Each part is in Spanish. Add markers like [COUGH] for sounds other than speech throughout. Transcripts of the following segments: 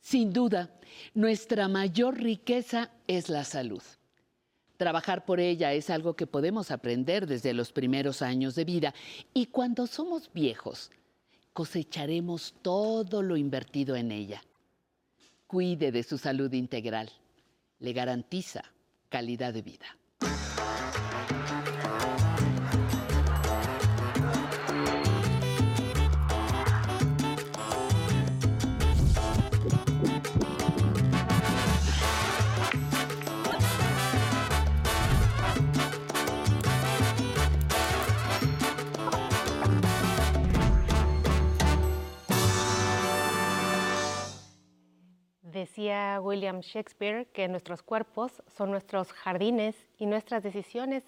Sin duda, nuestra mayor riqueza es la salud. Trabajar por ella es algo que podemos aprender desde los primeros años de vida y cuando somos viejos cosecharemos todo lo invertido en ella. Cuide de su salud integral. Le garantiza calidad de vida. Decía William Shakespeare que nuestros cuerpos son nuestros jardines y nuestras decisiones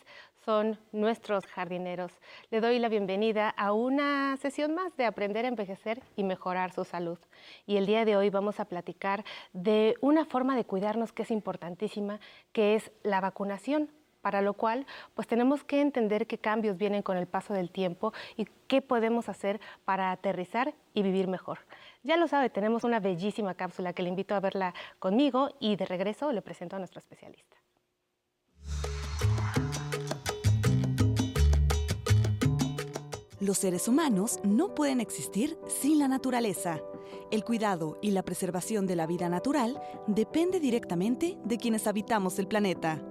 son nuestros jardineros. Le doy la bienvenida a una sesión más de Aprender a Envejecer y Mejorar su Salud. Y el día de hoy vamos a platicar de una forma de cuidarnos que es importantísima, que es la vacunación para lo cual pues tenemos que entender qué cambios vienen con el paso del tiempo y qué podemos hacer para aterrizar y vivir mejor. Ya lo sabe, tenemos una bellísima cápsula que le invito a verla conmigo y de regreso le presento a nuestro especialista. Los seres humanos no pueden existir sin la naturaleza. El cuidado y la preservación de la vida natural depende directamente de quienes habitamos el planeta.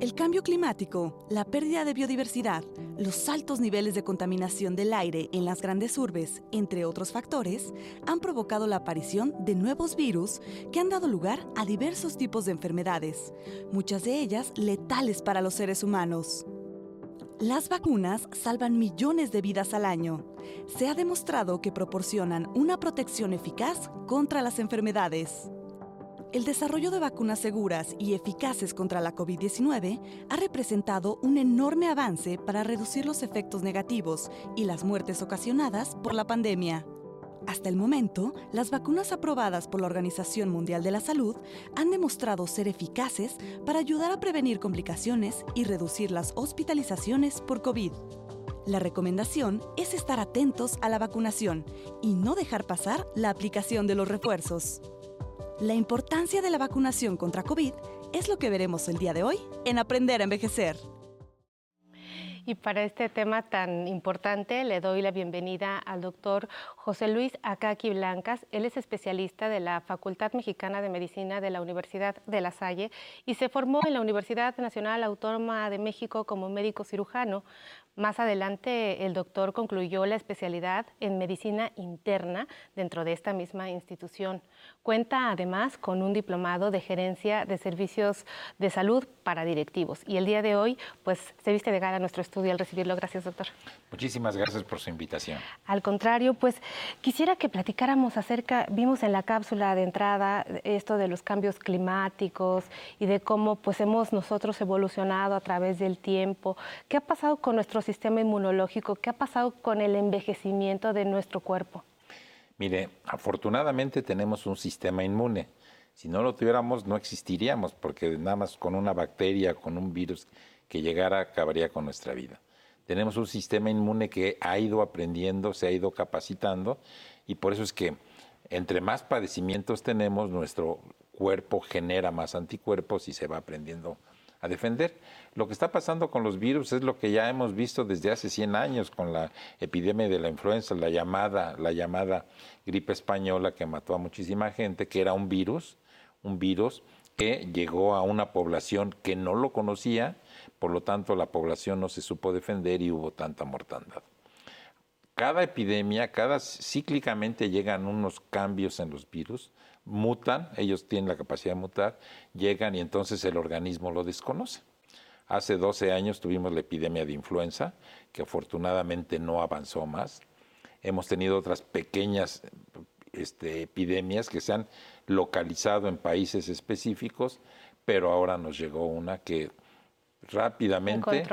El cambio climático, la pérdida de biodiversidad, los altos niveles de contaminación del aire en las grandes urbes, entre otros factores, han provocado la aparición de nuevos virus que han dado lugar a diversos tipos de enfermedades, muchas de ellas letales para los seres humanos. Las vacunas salvan millones de vidas al año. Se ha demostrado que proporcionan una protección eficaz contra las enfermedades. El desarrollo de vacunas seguras y eficaces contra la COVID-19 ha representado un enorme avance para reducir los efectos negativos y las muertes ocasionadas por la pandemia. Hasta el momento, las vacunas aprobadas por la Organización Mundial de la Salud han demostrado ser eficaces para ayudar a prevenir complicaciones y reducir las hospitalizaciones por COVID. La recomendación es estar atentos a la vacunación y no dejar pasar la aplicación de los refuerzos. La importancia de la vacunación contra COVID es lo que veremos el día de hoy en Aprender a Envejecer. Y para este tema tan importante le doy la bienvenida al doctor José Luis Acaqui Blancas. Él es especialista de la Facultad Mexicana de Medicina de la Universidad de La Salle y se formó en la Universidad Nacional Autónoma de México como médico cirujano. Más adelante, el doctor concluyó la especialidad en medicina interna dentro de esta misma institución. Cuenta además con un diplomado de gerencia de servicios de salud para directivos. Y el día de hoy, pues se viste de gala nuestro estudio al recibirlo. Gracias, doctor. Muchísimas gracias por su invitación. Al contrario, pues quisiera que platicáramos acerca, vimos en la cápsula de entrada esto de los cambios climáticos y de cómo pues hemos nosotros evolucionado a través del tiempo. ¿Qué ha pasado con nuestro sistema inmunológico? ¿Qué ha pasado con el envejecimiento de nuestro cuerpo? Mire, afortunadamente tenemos un sistema inmune. Si no lo tuviéramos, no existiríamos, porque nada más con una bacteria, con un virus que llegara, acabaría con nuestra vida. Tenemos un sistema inmune que ha ido aprendiendo, se ha ido capacitando, y por eso es que entre más padecimientos tenemos, nuestro cuerpo genera más anticuerpos y se va aprendiendo a defender. Lo que está pasando con los virus es lo que ya hemos visto desde hace 100 años con la epidemia de la influenza, la llamada, la llamada gripe española que mató a muchísima gente, que era un virus, un virus que llegó a una población que no lo conocía, por lo tanto la población no se supo defender y hubo tanta mortandad. Cada epidemia, cada cíclicamente llegan unos cambios en los virus, mutan, ellos tienen la capacidad de mutar, llegan y entonces el organismo lo desconoce. Hace 12 años tuvimos la epidemia de influenza, que afortunadamente no avanzó más. Hemos tenido otras pequeñas este, epidemias que se han localizado en países específicos, pero ahora nos llegó una que rápidamente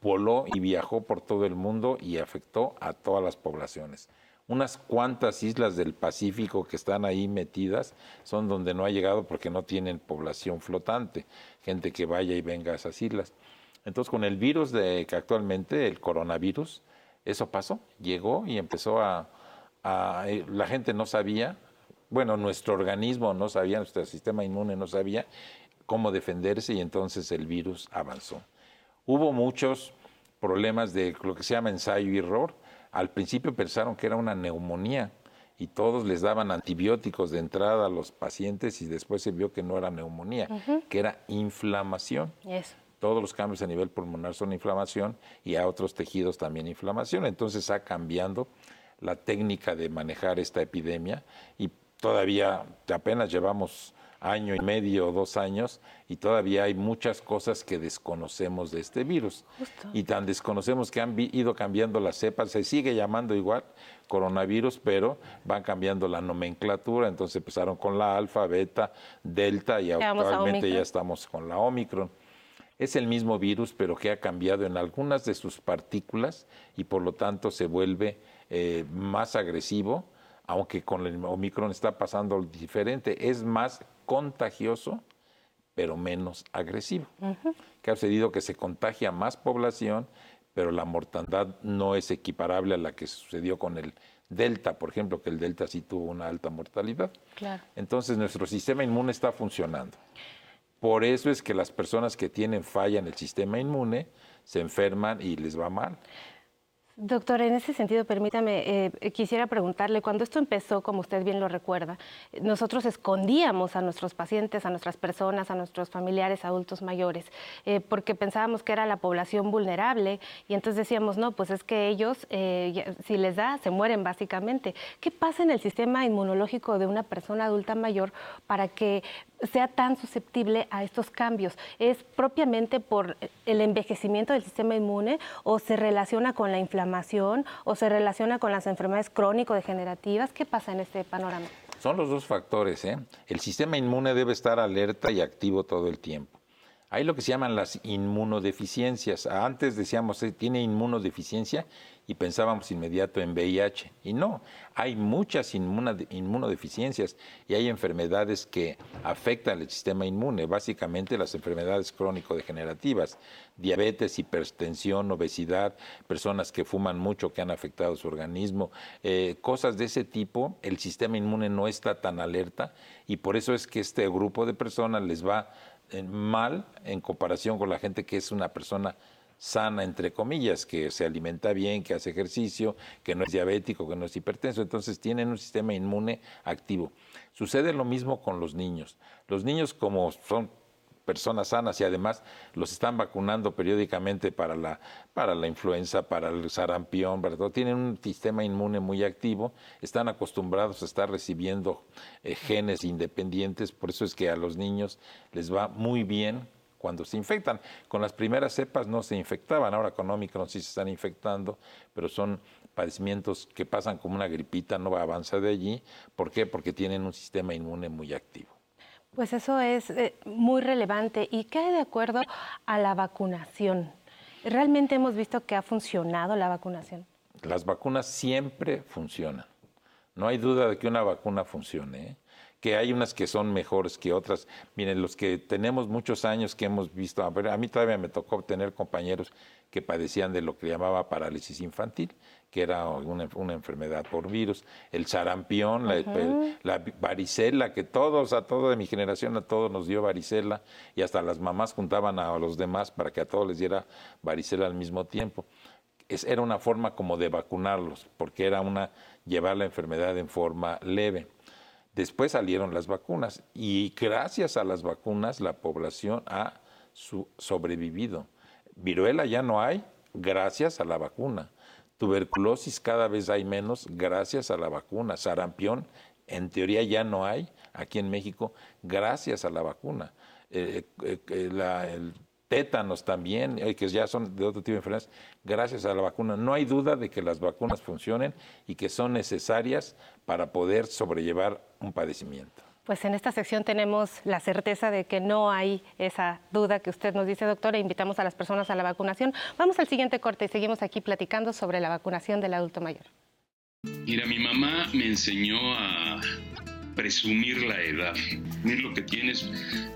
voló y viajó por todo el mundo y afectó a todas las poblaciones unas cuantas islas del Pacífico que están ahí metidas son donde no ha llegado porque no tienen población flotante, gente que vaya y venga a esas islas. Entonces, con el virus de que actualmente, el coronavirus, eso pasó, llegó y empezó a, a la gente no sabía, bueno, nuestro organismo no sabía, nuestro sistema inmune no sabía cómo defenderse y entonces el virus avanzó. Hubo muchos problemas de lo que se llama ensayo y error. Al principio pensaron que era una neumonía y todos les daban antibióticos de entrada a los pacientes y después se vio que no era neumonía, que era inflamación. Todos los cambios a nivel pulmonar son inflamación y a otros tejidos también inflamación. Entonces está cambiando la técnica de manejar esta epidemia y todavía apenas llevamos año y medio o dos años y todavía hay muchas cosas que desconocemos de este virus. Y tan desconocemos que han ido cambiando las cepas, se sigue llamando igual coronavirus, pero van cambiando la nomenclatura, entonces empezaron con la alfa, beta, delta y actualmente ya estamos con la omicron. Es el mismo virus, pero que ha cambiado en algunas de sus partículas y por lo tanto se vuelve eh, más agresivo, aunque con el Omicron está pasando diferente. Es más contagioso, pero menos agresivo. Que ha sucedido que se contagia más población, pero la mortandad no es equiparable a la que sucedió con el Delta, por ejemplo, que el Delta sí tuvo una alta mortalidad. Entonces nuestro sistema inmune está funcionando. Por eso es que las personas que tienen falla en el sistema inmune se enferman y les va mal. Doctor, en ese sentido, permítame, eh, quisiera preguntarle, cuando esto empezó, como usted bien lo recuerda, nosotros escondíamos a nuestros pacientes, a nuestras personas, a nuestros familiares adultos mayores, eh, porque pensábamos que era la población vulnerable y entonces decíamos, no, pues es que ellos, eh, si les da, se mueren básicamente. ¿Qué pasa en el sistema inmunológico de una persona adulta mayor para que sea tan susceptible a estos cambios? ¿Es propiamente por el envejecimiento del sistema inmune o se relaciona con la inflamación o se relaciona con las enfermedades crónico-degenerativas? ¿Qué pasa en este panorama? Son los dos factores. ¿eh? El sistema inmune debe estar alerta y activo todo el tiempo. Hay lo que se llaman las inmunodeficiencias. Antes decíamos, eh, tiene inmunodeficiencia y pensábamos inmediato en VIH. Y no, hay muchas inmunodeficiencias y hay enfermedades que afectan el sistema inmune, básicamente las enfermedades crónico-degenerativas, diabetes, hipertensión, obesidad, personas que fuman mucho que han afectado su organismo, eh, cosas de ese tipo, el sistema inmune no está tan alerta y por eso es que este grupo de personas les va eh, mal en comparación con la gente que es una persona sana, entre comillas, que se alimenta bien, que hace ejercicio, que no es diabético, que no es hipertenso. Entonces tienen un sistema inmune activo. Sucede lo mismo con los niños. Los niños como son personas sanas y además los están vacunando periódicamente para la, para la influenza, para el sarampión, para todo. Tienen un sistema inmune muy activo, están acostumbrados a estar recibiendo eh, genes independientes, por eso es que a los niños les va muy bien cuando se infectan. Con las primeras cepas no se infectaban, ahora con Omicron sí se están infectando, pero son padecimientos que pasan como una gripita, no avanza de allí. ¿Por qué? Porque tienen un sistema inmune muy activo. Pues eso es eh, muy relevante y cae de acuerdo a la vacunación. ¿Realmente hemos visto que ha funcionado la vacunación? Las vacunas siempre funcionan. No hay duda de que una vacuna funcione. que hay unas que son mejores que otras. Miren, los que tenemos muchos años que hemos visto, a, a mí todavía me tocó tener compañeros que padecían de lo que llamaba parálisis infantil, que era una, enfermedad por virus, el sarampión, la, varicela, que todos, a toda de mi generación, a todos nos dio varicela, y hasta las mamás juntaban a los demás para que a todos les diera varicela al mismo tiempo. Es, era una forma como de vacunarlos, porque era una llevar la enfermedad en forma leve. Después salieron las vacunas y gracias a las vacunas la población ha sobrevivido. Viruela ya no hay gracias a la vacuna. Tuberculosis cada vez hay menos gracias a la vacuna. Sarampión en teoría ya no hay aquí en México gracias a la vacuna. Eh, eh, eh, el tétanos también, que ya son de otro tipo de enfermedades, gracias a la vacuna. No hay duda de que las vacunas funcionen y que son necesarias para poder sobrellevar un padecimiento. Pues en esta sección tenemos la certeza de que no hay esa duda que usted nos dice, doctora. Invitamos a las personas a la vacunación. Vamos al siguiente corte y seguimos aquí platicando sobre la vacunación del adulto mayor. Mira, mi mamá me enseñó a presumir la edad. Mira lo que tienes,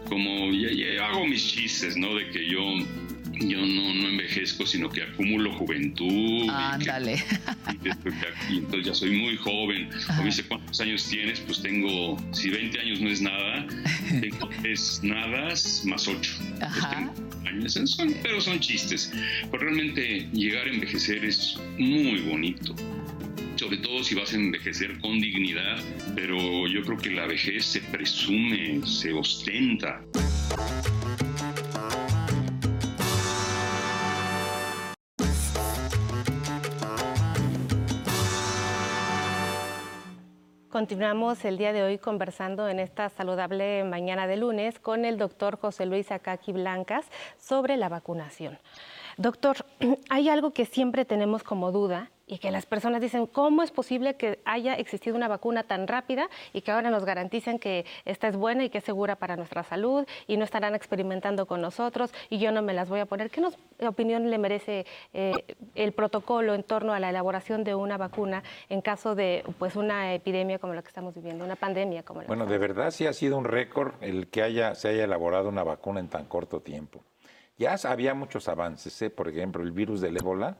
como ya, hago mis chistes, ¿no? De que yo yo no, no envejezco, sino que acumulo juventud. Ándale. Y, entonces ya soy muy joven. O dice, ¿cuántos años tienes? Pues tengo, si 20 años no es nada, tengo [LAUGHS] tres nadas más 8. Años, son, pero son chistes. Pero realmente llegar a envejecer es muy bonito sobre todo si vas a envejecer con dignidad, pero yo creo que la vejez se presume, se ostenta. Continuamos el día de hoy conversando en esta saludable mañana de lunes con el doctor José Luis Acaki Blancas sobre la vacunación. Doctor, [CLEARS THROAT] hay algo que siempre tenemos como duda y que las personas dicen, ¿cómo es posible que haya existido una vacuna tan rápida y que ahora nos garanticen que esta es buena y que es segura para nuestra salud y no estarán experimentando con nosotros y yo no me las voy a poner? ¿Qué opinión le merece eh, el protocolo en torno a la elaboración de una vacuna en caso de pues, una epidemia como la que estamos viviendo, una pandemia como la Bueno, de verdad sí ha sido un récord el que haya, se haya elaborado una vacuna en tan corto tiempo. Ya había muchos avances, ¿eh? por ejemplo, el virus del ébola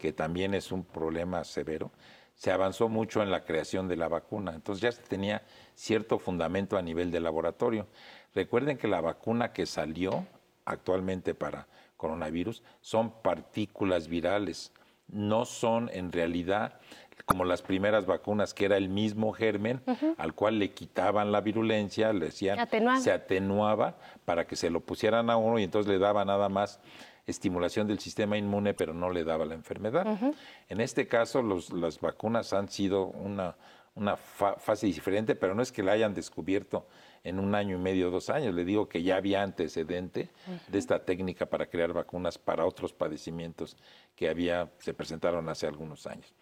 que también es un problema severo, se avanzó mucho en la creación de la vacuna. Entonces ya se tenía cierto fundamento a nivel de laboratorio. Recuerden que la vacuna que salió actualmente para coronavirus son partículas virales, no son en realidad como las primeras vacunas, que era el mismo germen al cual le quitaban la virulencia, le decían, se atenuaba para que se lo pusieran a uno y entonces le daba nada más estimulación del sistema inmune, pero no le daba la enfermedad. En este caso, las vacunas han sido una, fase diferente, pero no es que la hayan descubierto en un año y medio, dos años. Le digo que ya había antecedente de esta técnica para crear vacunas para otros padecimientos que había, se presentaron hace algunos años.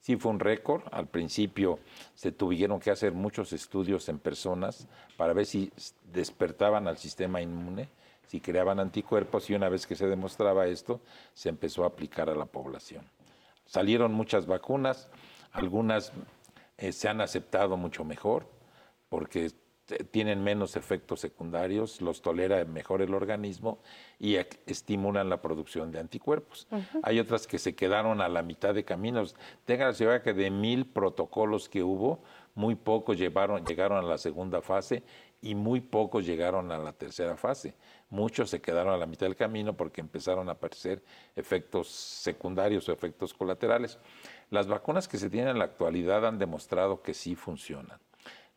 Sí fue un récord. Al principio se tuvieron que hacer muchos estudios en personas para ver si despertaban al sistema inmune si creaban anticuerpos y una vez que se demostraba esto, se empezó a aplicar a la población. Salieron muchas vacunas, algunas eh, se han aceptado mucho mejor porque tienen menos efectos secundarios, los tolera mejor el organismo y estimulan la producción de anticuerpos. Hay otras que se quedaron a la mitad de caminos. Tengan la seguridad que de mil protocolos que hubo, muy pocos llevaron, llegaron a la segunda fase y muy pocos llegaron a la tercera fase. Muchos se quedaron a la mitad del camino porque empezaron a aparecer efectos secundarios o efectos colaterales. Las vacunas que se tienen en la actualidad han demostrado que sí funcionan.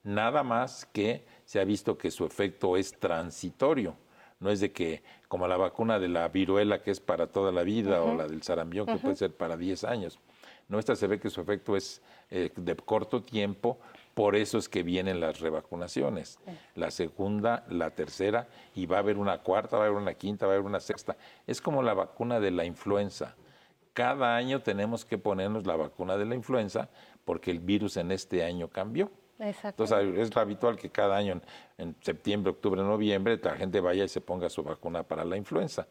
Nada más que se ha visto que su efecto es transitorio. No es de que, como la vacuna de la viruela que es para toda la vida o la del sarampión que puede ser para 10 años. Nuestra se ve que su efecto es eh, de corto tiempo, por eso es que vienen las revacunaciones. La segunda, la tercera, y va a haber una cuarta, va a haber una quinta, va a haber una sexta. Es como la vacuna de la influenza. Cada año tenemos que ponernos la vacuna de la influenza porque el virus en este año cambió. Entonces es habitual que cada año, en, septiembre, octubre, noviembre, la gente vaya y se ponga su vacuna para la influenza.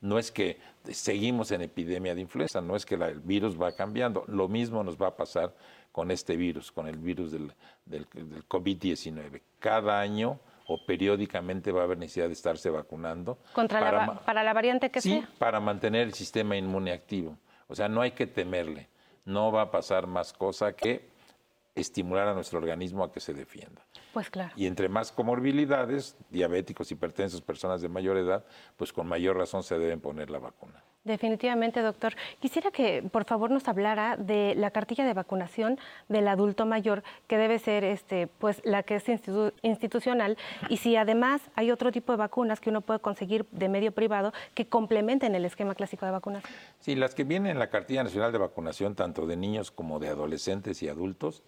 No es que seguimos en epidemia de influenza, no es que el virus va cambiando. Lo mismo nos va a pasar con este virus, con el virus del, del, COVID-19. Cada año o periódicamente va a haber necesidad de estarse vacunando. ¿Contra para, la, para la variante que sí, para mantener el sistema inmune activo. O sea, no hay que temerle. No va a pasar más cosa que estimular a nuestro organismo a que se defienda. Pues claro. Y entre más comorbilidades, diabéticos, hipertensos, personas de mayor edad, pues con mayor razón se deben poner la vacuna. Definitivamente, doctor. Quisiera que por favor nos hablara de la cartilla de vacunación del adulto mayor, que debe ser este, pues, la que es institucional, y si además hay otro tipo de vacunas que uno puede conseguir de medio privado que complementen el esquema clásico de vacunación. Sí, las que vienen en la cartilla nacional de vacunación, tanto de niños como de adolescentes y adultos,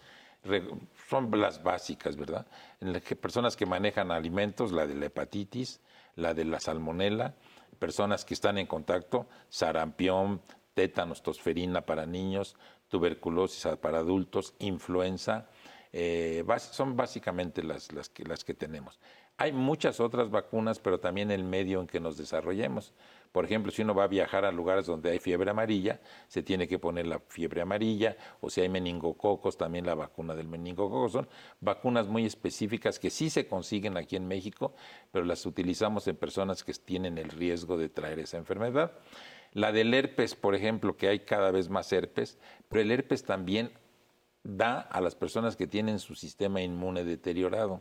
son las básicas, ¿verdad? En las que personas que manejan alimentos, la de la hepatitis, la de la salmonela, personas que están en contacto, sarampión, tétanos, tosferina para niños, tuberculosis para adultos, influenza, eh, son básicamente las, las, que, las que tenemos. Hay muchas otras vacunas, pero también el medio en que nos desarrollemos, Por ejemplo, si uno va a viajar a lugares donde hay fiebre amarilla, se tiene que poner la fiebre amarilla, o si hay meningococos, también la vacuna del meningococo. Son vacunas muy específicas que sí se consiguen aquí en México, pero las utilizamos en personas que tienen el riesgo de traer esa enfermedad. La del herpes, por ejemplo, que hay cada vez más herpes, pero el herpes también da a las personas que tienen su sistema inmune deteriorado.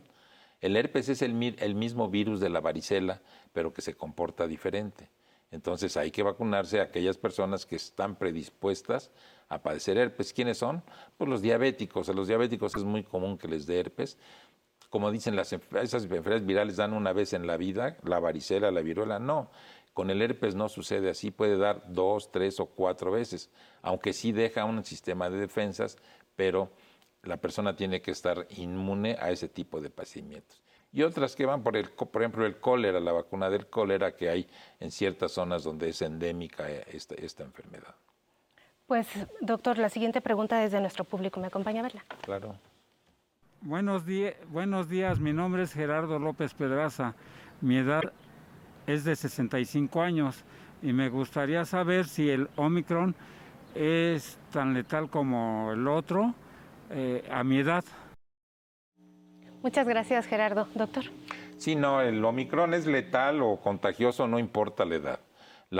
El herpes es el, mismo virus de la varicela, pero que se comporta diferente. Entonces hay que vacunarse a aquellas personas que están predispuestas a padecer herpes. ¿Quiénes son? Pues los diabéticos. A los diabéticos es muy común que les dé herpes. Como dicen, las, esas enfermedades virales dan una vez en la vida, la varicela, la viruela, no. Con el herpes no sucede así, puede dar dos, tres o cuatro veces, aunque sí deja un sistema de defensas, pero la persona tiene que estar inmune a ese tipo de padecimientos. Y otras que van por, el, por ejemplo, el cólera, la vacuna del cólera que hay en ciertas zonas donde es endémica eh, esta, esta enfermedad. Pues, doctor, la siguiente pregunta es de nuestro público. ¿Me acompaña a verla? Claro. Buenos, buenos días, mi nombre es Gerardo López Pedraza. Mi edad es de 65 años y me gustaría saber si el Omicron es tan letal como el otro eh, a mi edad. Muchas gracias, Gerardo. Doctor. Sí, no, el Omicron es letal o contagioso, no importa la edad.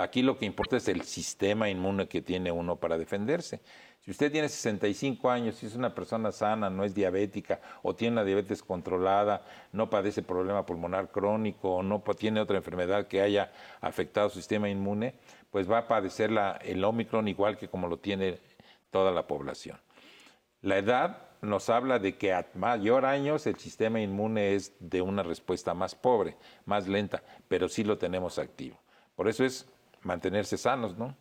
Aquí lo que importa es el sistema inmune que tiene uno para defenderse. Si usted tiene 65 años, si es una persona sana, no es diabética o tiene una diabetes controlada, no padece problema pulmonar crónico o no tiene otra enfermedad que haya afectado su sistema inmune, pues va a padecer la, el Omicron igual que como lo tiene toda la población. La edad nos habla de que a mayor años el sistema inmune es de una respuesta más pobre, más lenta, pero sí lo tenemos activo. Por eso es mantenerse sanos, ¿no?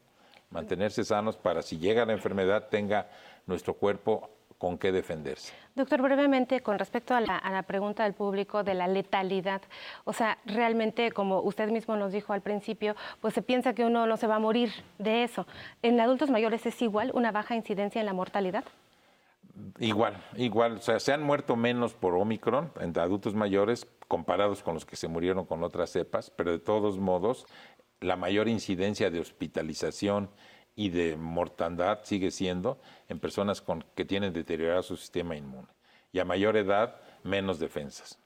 Mantenerse sanos para si llega la enfermedad tenga nuestro cuerpo con qué defenderse. Doctor, brevemente, con respecto a la, pregunta del público de la letalidad, o sea, realmente, como usted mismo nos dijo al principio, pues se piensa que uno no se va a morir de eso. ¿En adultos mayores es igual una baja incidencia en la mortalidad? Igual, igual, o sea, se han muerto menos por Omicron en adultos mayores comparados con los que se murieron con otras cepas, pero de todos modos, la mayor incidencia de hospitalización y de mortandad sigue siendo en personas con, que tienen deteriorado su sistema inmune. Y a mayor edad, menos defensas.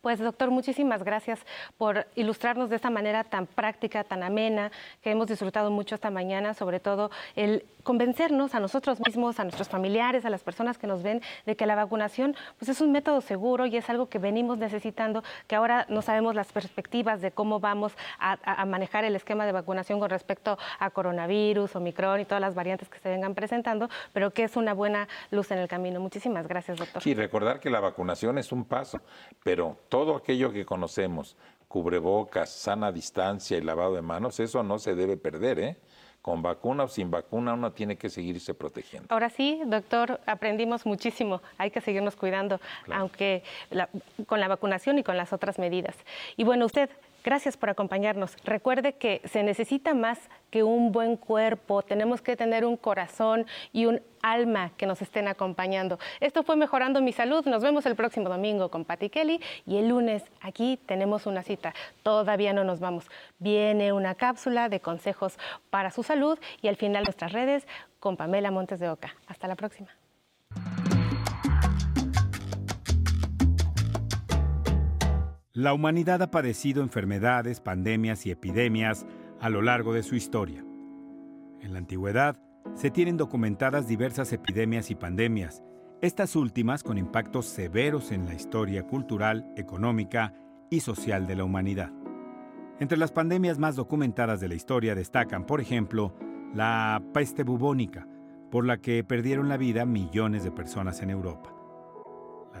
Pues doctor, muchísimas gracias por ilustrarnos de esta manera tan práctica, tan amena, que hemos disfrutado mucho esta mañana, sobre todo el convencernos a nosotros mismos, a nuestros familiares, a las personas que nos ven, de que la vacunación pues es un método seguro y es algo que venimos necesitando, que ahora no sabemos las perspectivas de cómo vamos a, a manejar el esquema de vacunación con respecto a coronavirus, Omicron y todas las variantes que se vengan presentando, pero que es una buena luz en el camino. Muchísimas gracias, doctor. Sí, recordar que la vacunación es un paso, pero todo aquello que conocemos, cubrebocas, sana distancia y lavado de manos, eso no se debe perder, ¿eh? Con vacuna o sin vacuna uno tiene que seguirse protegiendo. Ahora sí, doctor, aprendimos muchísimo. Hay que seguirnos cuidando, aunque con la vacunación y con las otras medidas. Y bueno, usted Gracias por acompañarnos. Recuerde que se necesita más que un buen cuerpo, tenemos que tener un corazón y un alma que nos estén acompañando. Esto fue Mejorando mi Salud. Nos vemos el próximo domingo con Patti Kelly y el lunes aquí tenemos una cita. Todavía no nos vamos. Viene una cápsula de consejos para su salud y al final nuestras redes con Pamela Montes de Oca. Hasta la próxima. La humanidad ha padecido enfermedades, pandemias y epidemias a lo largo de su historia. En la antigüedad se tienen documentadas diversas epidemias y pandemias, estas últimas con impactos severos en la historia cultural, económica y social de la humanidad. Entre las pandemias más documentadas de la historia destacan, por ejemplo, la peste bubónica, por la que perdieron la vida millones de personas en Europa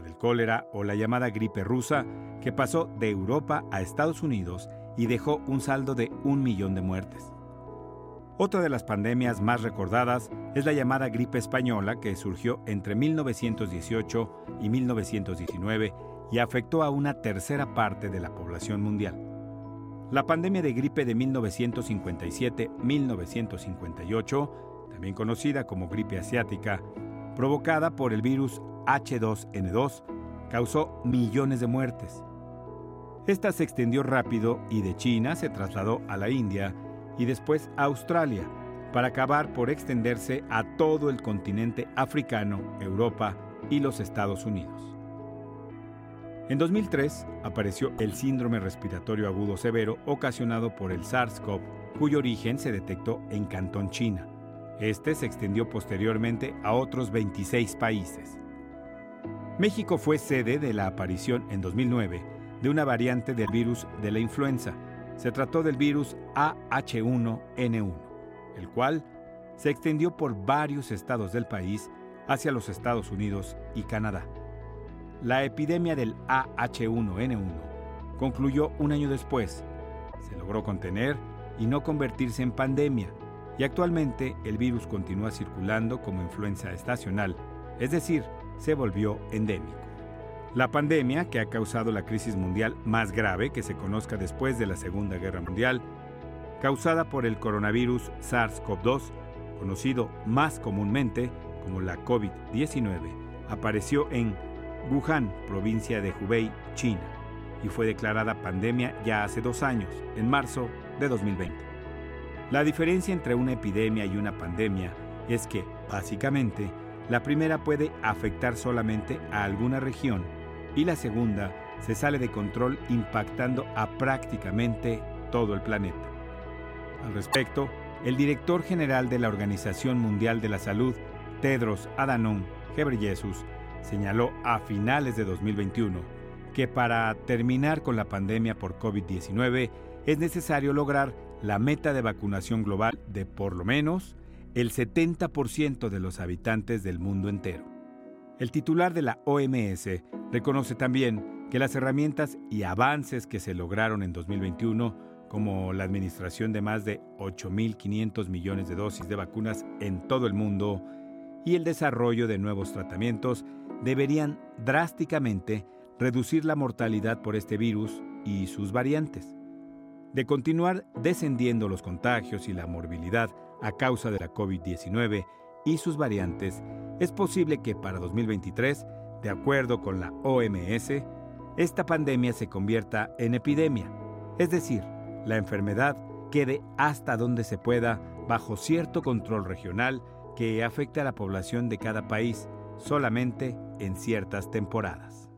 del cólera o la llamada gripe rusa, que pasó de Europa a Estados Unidos y dejó un saldo de un millón de muertes. Otra de las pandemias más recordadas es la llamada gripe española que surgió entre 1918 y 1919 y afectó a una tercera parte de la población mundial. La pandemia de gripe de 1957-1958, también conocida como gripe asiática, provocada por el virus H2N2, causó millones de muertes. Esta se extendió rápido y de China se trasladó a la India y después a Australia, para acabar por extenderse a todo el continente africano, Europa y los Estados Unidos. En 2003 apareció el síndrome respiratorio agudo severo ocasionado por el SARS-CoV, cuyo origen se detectó en Cantón, China. Este se extendió posteriormente a otros 26 países. México fue sede de la aparición en 2009 de una variante del virus de la influenza. Se trató del virus AH1N1, el cual se extendió por varios estados del país hacia los Estados Unidos y Canadá. La epidemia del AH1N1 concluyó un año después. Se logró contener y no convertirse en pandemia, y actualmente el virus continúa circulando como influenza estacional, es decir, se volvió endémico. La pandemia, que ha causado la crisis mundial más grave que se conozca después de la Segunda Guerra Mundial, causada por el coronavirus SARS-CoV-2, conocido más comúnmente como la COVID-19, apareció en Wuhan, provincia de Hubei, China, y fue declarada pandemia ya hace dos años, en marzo de 2020. La diferencia entre una epidemia y una pandemia es que, básicamente, la primera puede afectar solamente a alguna región y la segunda se sale de control impactando a prácticamente todo el planeta. Al respecto, el director general de la Organización Mundial de la Salud, Tedros Adhanom Ghebreyesus, señaló a finales de 2021 que para terminar con la pandemia por COVID-19 es necesario lograr la meta de vacunación global de por lo menos el 70% de los habitantes del mundo entero. El titular de la OMS reconoce también que las herramientas y avances que se lograron en 2021, como la administración de más de 8.500 millones de dosis de vacunas en todo el mundo y el desarrollo de nuevos tratamientos, deberían drásticamente reducir la mortalidad por este virus y sus variantes. De continuar descendiendo los contagios y la morbilidad a causa de la COVID-19 y sus variantes, es posible que para 2023, de acuerdo con la OMS, esta pandemia se convierta en epidemia, es decir, la enfermedad quede hasta donde se pueda bajo cierto control regional que afecte a la población de cada país solamente en ciertas temporadas.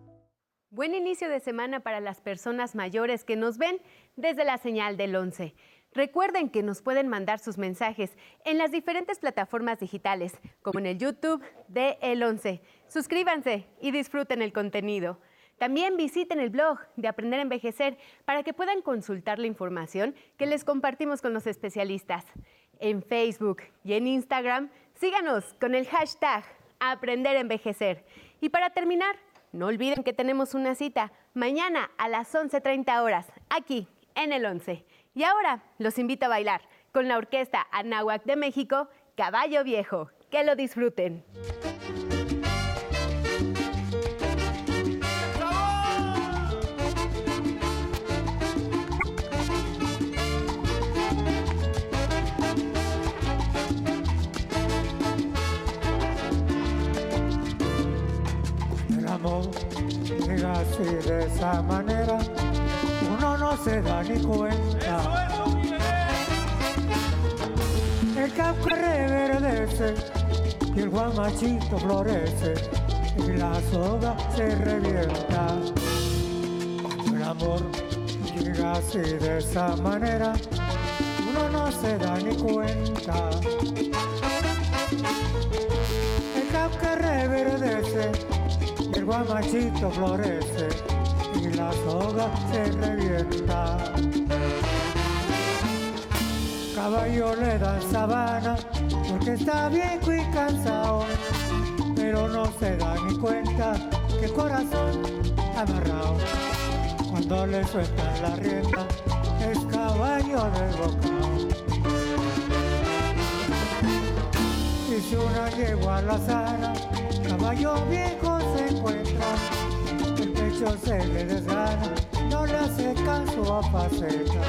Buen inicio de semana para las personas mayores que nos ven desde la señal del 11. Recuerden que nos pueden mandar sus mensajes en las diferentes plataformas digitales, como en el YouTube de El 11. Suscríbanse y disfruten el contenido. También visiten el blog de Aprender a Envejecer para que puedan consultar la información que les compartimos con los especialistas. En Facebook y en Instagram, síganos con el hashtag Aprender a Envejecer. Y para terminar, no olviden que tenemos una cita mañana a las 11.30 horas, aquí en el 11. Y ahora los invito a bailar con la orquesta Anáhuac de México, Caballo Viejo. Que lo disfruten. Llega así de esa manera uno no se da ni cuenta. El campo reverdece y el guamachito florece y la soga se revienta. El amor llega así de esa manera, uno no se da ni cuenta. El campo reverdece el guamachito florece y la soga se revienta. Caballo le dan sabana porque está viejo y cansado, pero no se da ni cuenta que el corazón amarrado. Cuando le sueltan la rienda es caballo desbocado. Y si una yegua la sana, caballo viejo se el pecho se le desgana, no le hace caso a faceta,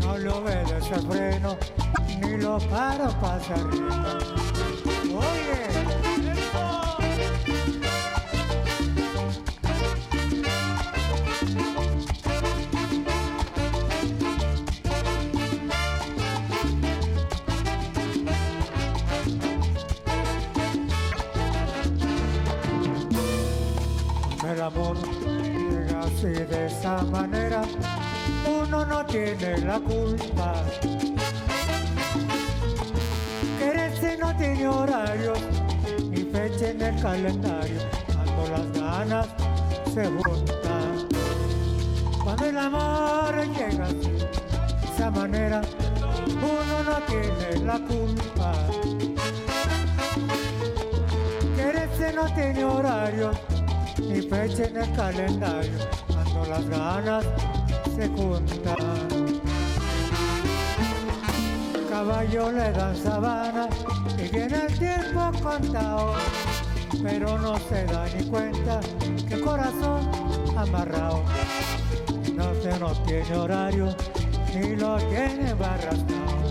no le obedece el freno, ni lo para pasar manera uno no tiene la culpa. Quererse no tiene horario ni fecha en el calendario, cuando las ganas se juntan. Cuando el amor llega de esa manera, uno no tiene la culpa. Quererse no tiene horario ni fecha en el calendario, cuando las ganas se juntan. Caballo le dan sabana y viene el tiempo contado, pero no se da ni cuenta que corazón amarrado no se no tiene horario ni lo tiene barrastado.